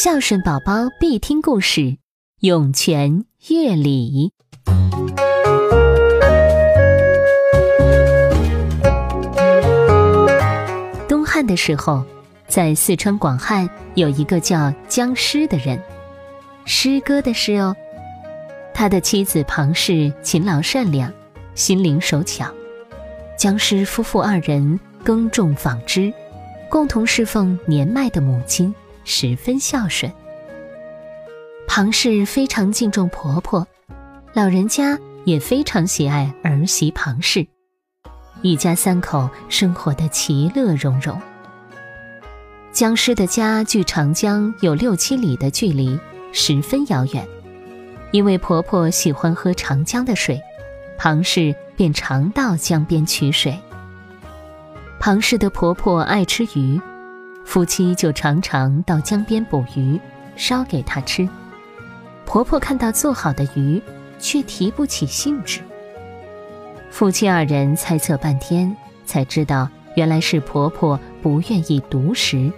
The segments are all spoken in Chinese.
孝顺宝宝必听故事《涌泉乐礼》。东汉的时候，在四川广汉有一个叫姜师的人，诗歌的诗哦。他的妻子庞氏勤劳善良，心灵手巧。姜师夫妇二人耕种纺织，共同侍奉年迈的母亲。十分孝顺，庞氏非常敬重婆婆，老人家也非常喜爱儿媳庞氏，一家三口生活的其乐融融。姜师的家距长江有六七里的距离，十分遥远。因为婆婆喜欢喝长江的水，庞氏便常到江边取水。庞氏的婆婆爱吃鱼。夫妻就常常到江边捕鱼，烧给她吃。婆婆看到做好的鱼，却提不起兴致。夫妻二人猜测半天，才知道原来是婆婆不愿意独食。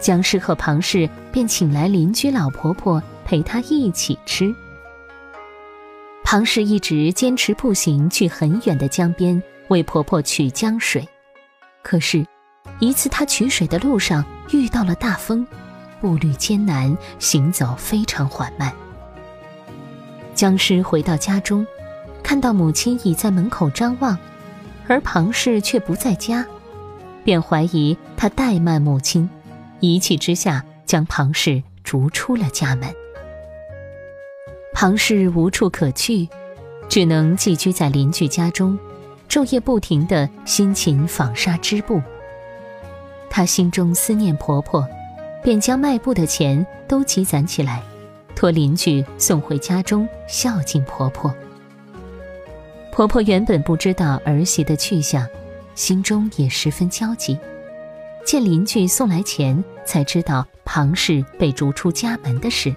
姜氏和庞氏便请来邻居老婆婆陪她一起吃。庞氏一直坚持步行去很远的江边为婆婆取江水，可是。一次，他取水的路上遇到了大风，步履艰难，行走非常缓慢。僵尸回到家中，看到母亲已在门口张望，而庞氏却不在家，便怀疑他怠慢母亲，一气之下将庞氏逐出了家门。庞氏无处可去，只能寄居在邻居家中，昼夜不停地辛勤纺纱织布。她心中思念婆婆，便将卖布的钱都积攒起来，托邻居送回家中孝敬婆婆。婆婆原本不知道儿媳的去向，心中也十分焦急。见邻居送来钱，才知道庞氏被逐出家门的事。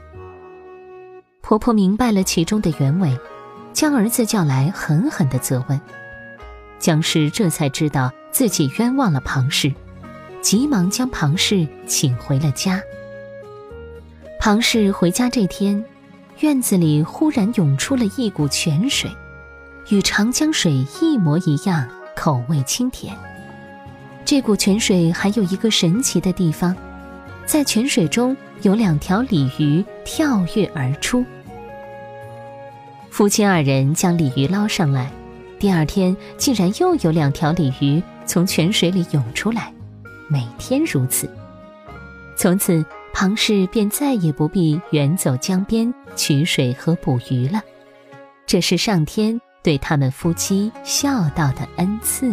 婆婆明白了其中的原委，将儿子叫来狠狠地责问。姜氏这才知道自己冤枉了庞氏。急忙将庞氏请回了家。庞氏回家这天，院子里忽然涌出了一股泉水，与长江水一模一样，口味清甜。这股泉水还有一个神奇的地方，在泉水中有两条鲤鱼跳跃而出。夫妻二人将鲤鱼捞上来，第二天竟然又有两条鲤鱼从泉水里涌出来。每天如此，从此庞氏便再也不必远走江边取水和捕鱼了。这是上天对他们夫妻孝道的恩赐。